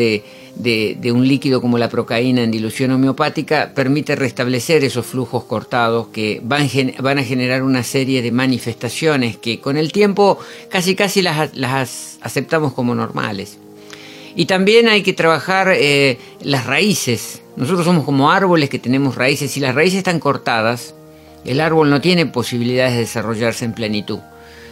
de, un líquido como la procaína en dilución homeopática permite restablecer esos flujos cortados que van, a generar una serie de manifestaciones que con el tiempo casi casi las, las aceptamos como normales. Y también hay que trabajar eh, las raíces. Nosotros somos como árboles que tenemos raíces. Si las raíces están cortadas, el árbol no tiene posibilidades de desarrollarse en plenitud.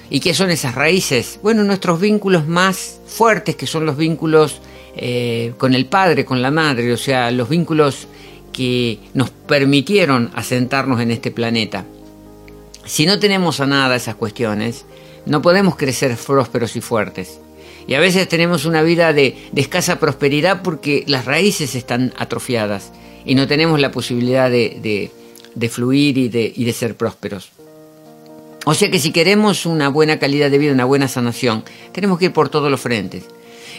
¿Y qué son esas raíces? Bueno, nuestros vínculos más fuertes, que son los vínculos eh, con el padre, con la madre, o sea, los vínculos que nos permitieron asentarnos en este planeta. Si no tenemos a nada esas cuestiones, no podemos crecer prósperos y fuertes. Y a veces tenemos una vida de, escasa prosperidad porque las raíces están atrofiadas y no tenemos la posibilidad de, fluir y de ser prósperos. O sea que si queremos una buena calidad de vida, una buena sanación, tenemos que ir por todos los frentes.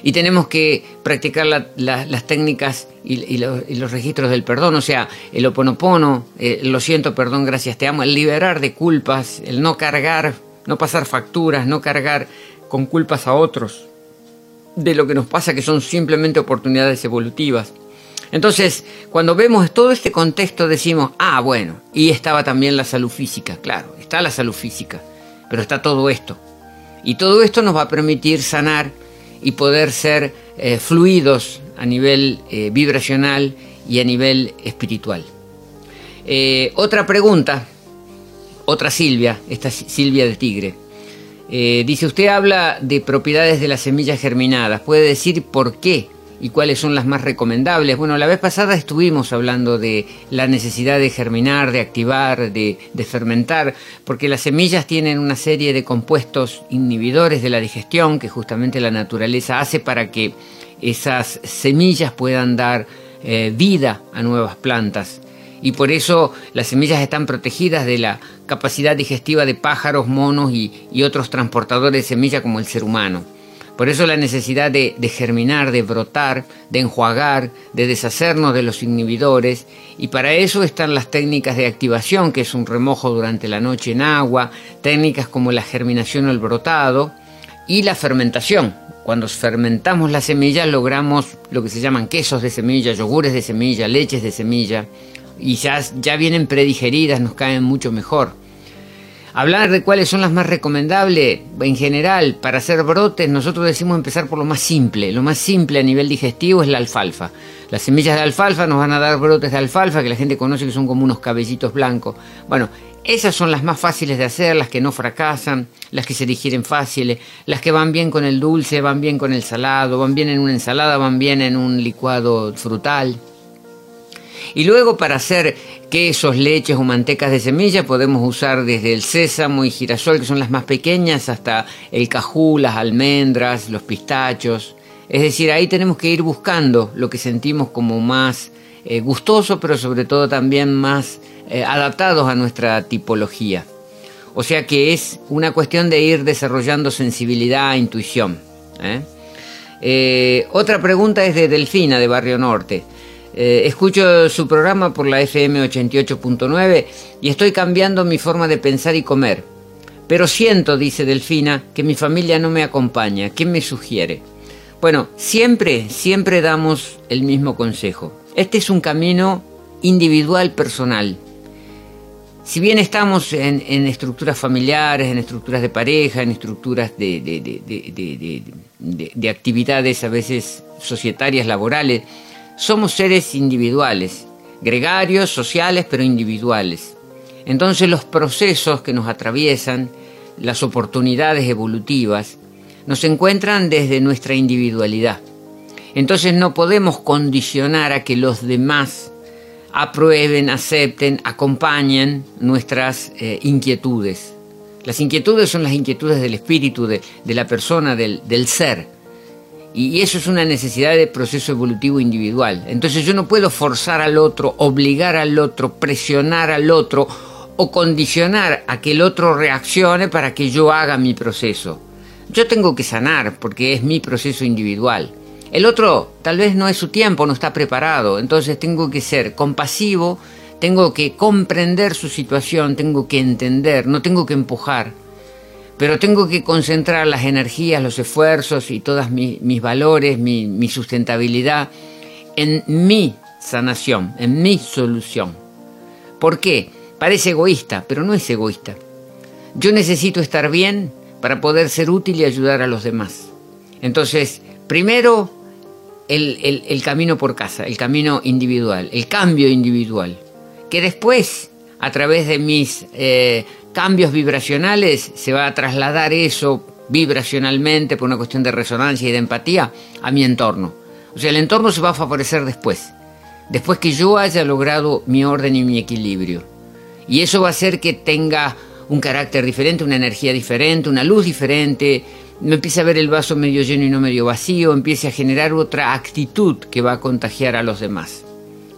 Y tenemos que practicar las técnicas y, los, registros del perdón, o sea, el oponopono, eh, lo siento, perdón, gracias, te amo, el liberar de culpas, el no cargar, no pasar facturas, no cargar con culpas a otros de lo que nos pasa, que son simplemente oportunidades evolutivas. Entonces, cuando vemos todo este contexto decimos, ah, bueno, y estaba también la salud física, claro, está la salud física, pero está todo esto. Y todo esto nos va a permitir sanar y poder ser eh, fluidos a nivel eh, vibracional y a nivel espiritual. Eh, otra pregunta, otra Silvia, esta Silvia de Tigre. dice, usted habla de propiedades de las semillas germinadas. ¿Puede decir por qué y cuáles son las más recomendables. Bueno, la vez pasada estuvimos hablando de la necesidad de germinar, de activar, de, fermentar, porque las semillas tienen una serie de compuestos inhibidores de la digestión que justamente la naturaleza hace para que esas semillas puedan dar eh, vida a nuevas plantas. Y por eso las semillas están protegidas de la capacidad digestiva de pájaros, monos y otros transportadores de semillas como el ser humano. Por eso la necesidad de, germinar, de brotar, de enjuagar, de deshacernos de los inhibidores. Y para eso están las técnicas de activación, que es un remojo durante la noche en agua, técnicas como la germinación o el brotado, y la fermentación. Cuando fermentamos las semillas logramos lo que se llaman quesos de semilla, yogures de semilla, leches de semilla, y ya, ya vienen predigeridas, nos caen mucho mejor. Hablar de cuáles son las más recomendables, en general, para hacer brotes, nosotros decimos empezar por lo más simple. Lo más simple a nivel digestivo es la alfalfa. Las semillas de alfalfa nos van a dar brotes de alfalfa, que la gente conoce que son como unos cabellitos blancos. Bueno, esas son las más fáciles de hacer, las que no fracasan, las que se digieren fáciles, las que van bien con el dulce, van bien con el salado, van bien en una ensalada, van bien en un licuado frutal. Y luego para hacer quesos, leches o mantecas de semilla podemos usar desde el sésamo y girasol, que son las más pequeñas, hasta el cajú, las almendras, los pistachos. Es decir, ahí tenemos que ir buscando lo que sentimos como más eh, gustoso, pero sobre todo también más eh, adaptados a nuestra tipología. O sea que es una cuestión de ir desarrollando sensibilidad e intuición. ¿eh? otra pregunta es de Delfina, de Barrio Norte. Eh, escucho su programa por la FM 88.9 y estoy cambiando mi forma de pensar y comer. Pero siento, dice Delfina, que mi familia no me acompaña. ¿Qué me sugiere? Bueno, siempre, siempre damos el mismo consejo. Este es un camino individual, personal. Si bien estamos en, estructuras familiares, en estructuras de pareja, en estructuras de actividades a veces societarias, laborales, somos seres individuales, gregarios, sociales, pero individuales. Entonces los procesos que nos atraviesan, las oportunidades evolutivas, nos encuentran desde nuestra individualidad. Entonces no podemos condicionar a que los demás aprueben, acepten, acompañen nuestras eh, inquietudes. Las inquietudes son las inquietudes del espíritu, de, la persona, del, del ser. Y eso es una necesidad de proceso evolutivo individual. Entonces yo no puedo forzar al otro, obligar al otro, presionar al otro o condicionar a que el otro reaccione para que yo haga mi proceso. Yo tengo que sanar porque es mi proceso individual. El otro tal vez no es su tiempo, no está preparado, entonces tengo que ser compasivo, tengo que comprender su situación, tengo que entender, no tengo que empujar pero tengo que concentrar las energías, los esfuerzos y todos mis valores, mi, sustentabilidad en mi sanación, en mi solución. ¿Por qué? Parece egoísta, pero no es egoísta. Yo necesito estar bien para poder ser útil y ayudar a los demás. Entonces, primero el, camino por casa, el camino individual, el cambio individual, que después, a través de mis eh, cambios vibracionales, se va a trasladar eso vibracionalmente por una cuestión de resonancia y de empatía a mi entorno. O sea, el entorno se va a favorecer después, después que yo haya logrado mi orden y mi equilibrio. Y eso va a hacer que tenga un carácter diferente, una energía diferente, una luz diferente, no empiece a ver el vaso medio lleno y no medio vacío, empiece a generar otra actitud que va a contagiar a los demás.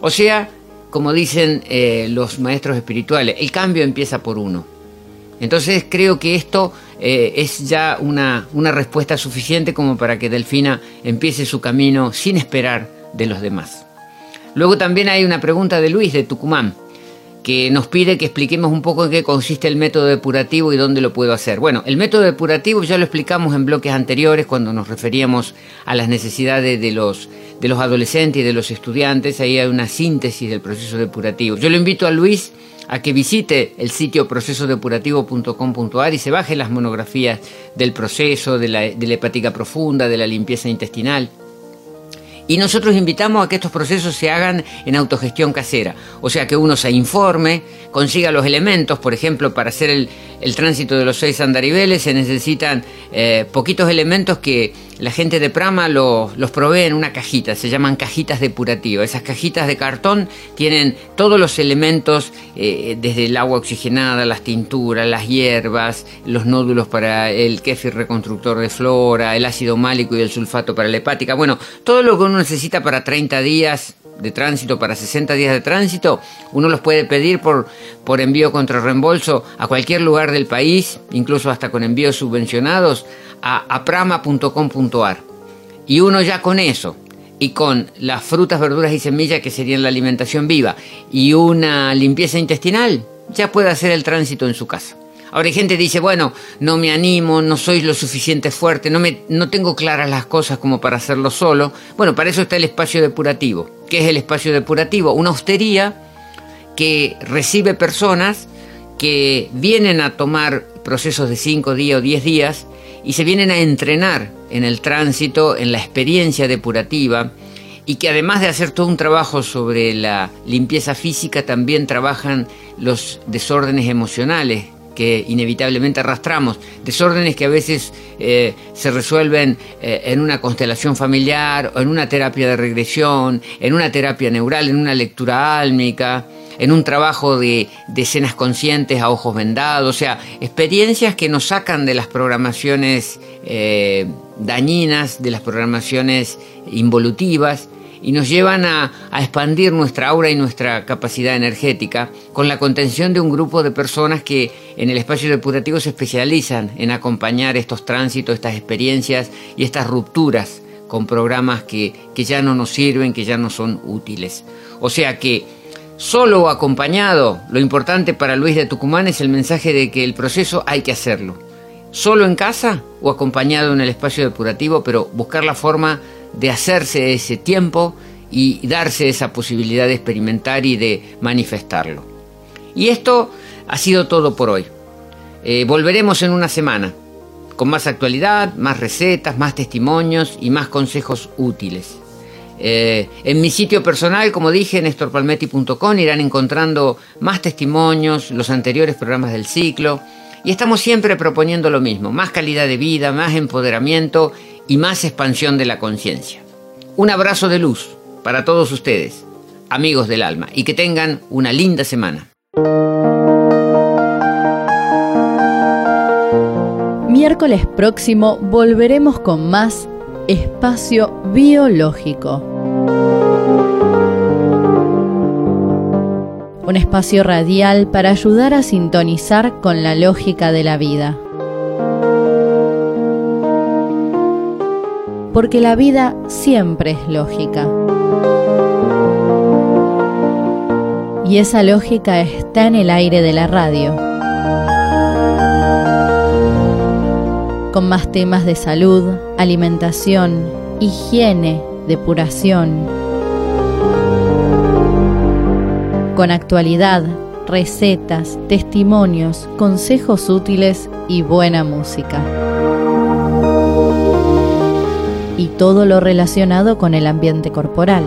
O sea, como dicen eh, los maestros espirituales, el cambio empieza por uno. Entonces creo que esto eh, es ya una, una respuesta suficiente como para que Delfina empiece su camino sin esperar de los demás. Luego también hay una pregunta de Luis de Tucumán que nos pide que expliquemos un poco en qué consiste el método depurativo y dónde lo puedo hacer. Bueno, el método depurativo ya lo explicamos en bloques anteriores cuando nos referíamos a las necesidades de los, de los adolescentes y de los estudiantes. Ahí hay una síntesis del proceso depurativo. Yo lo invito a Luis a que visite el sitio procesodepurativo.com.ar y se baje las monografías del proceso, de la, de la hepática profunda, de la limpieza intestinal. Y nosotros invitamos a que estos procesos se hagan en autogestión casera, o sea que uno se informe, consiga los elementos, por ejemplo, para hacer el, tránsito de los seis andariveles se necesitan eh, poquitos elementos que la gente de Prama los provee en una cajita, se llaman cajitas depurativas. Esas cajitas de cartón tienen todos los elementos, eh, desde el agua oxigenada, las tinturas, las hierbas, los nódulos para el kéfir reconstructor de flora, el ácido málico y el sulfato para la hepática. Bueno, todo lo que uno necesita para 30 días de tránsito, para 60 días de tránsito, uno los puede pedir por, por envío contra reembolso a cualquier lugar del país, incluso hasta con envíos subvencionados a aprama.com.ar. Y uno ya con eso, y con las frutas, verduras y semillas que serían la alimentación viva, y una limpieza intestinal, ya puede hacer el tránsito en su casa. Ahora hay gente que dice, bueno, no me animo, no soy lo suficiente fuerte, no, me, no tengo claras las cosas como para hacerlo solo. Bueno, para eso está el espacio depurativo. ¿Qué es el espacio depurativo? Una hostería que recibe personas que vienen a tomar procesos de 5 días o 10 días y se vienen a entrenar en el tránsito, en la experiencia depurativa y que además de hacer todo un trabajo sobre la limpieza física, también trabajan los desórdenes emocionales que inevitablemente arrastramos, desórdenes que a veces eh, se resuelven eh, en una constelación familiar o en una terapia de regresión, en una terapia neural, en una lectura álmica, en un trabajo de, escenas conscientes a ojos vendados, o sea, experiencias que nos sacan de las programaciones eh, dañinas, de las programaciones involutivas y nos llevan a, expandir nuestra aura y nuestra capacidad energética con la contención de un grupo de personas que en el espacio depurativo se especializan en acompañar estos tránsitos, estas experiencias y estas rupturas con programas que, que ya no nos sirven, que ya no son útiles. O sea que Solo acompañado, lo importante para Luis de Tucumán es el mensaje de que el proceso hay que hacerlo. Solo en casa o acompañado en el espacio depurativo, pero buscar la forma de hacerse ese tiempo y darse esa posibilidad de experimentar y de manifestarlo. Y esto ha sido todo por hoy. Eh, volveremos en una semana con más actualidad, más recetas, más testimonios y más consejos útiles. Eh, en mi sitio personal, como dije, nestorpalmetti.com, irán encontrando más testimonios, los anteriores programas del ciclo. Y estamos siempre proponiendo lo mismo, más calidad de vida, más empoderamiento y más expansión de la conciencia. Un abrazo de luz para todos ustedes, amigos del alma, y que tengan una linda semana. Miércoles próximo volveremos con más espacio biológico. Un espacio radial para ayudar a sintonizar con la lógica de la vida. Porque la vida siempre es lógica. Y esa lógica está en el aire de la radio. con más temas de salud, alimentación, higiene, depuración, con actualidad, recetas, testimonios, consejos útiles y buena música. Y todo lo relacionado con el ambiente corporal.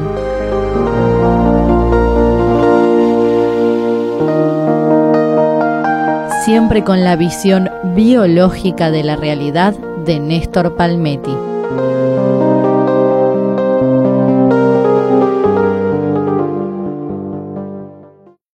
Siempre con la visión biológica de la realidad de Néstor Palmetti.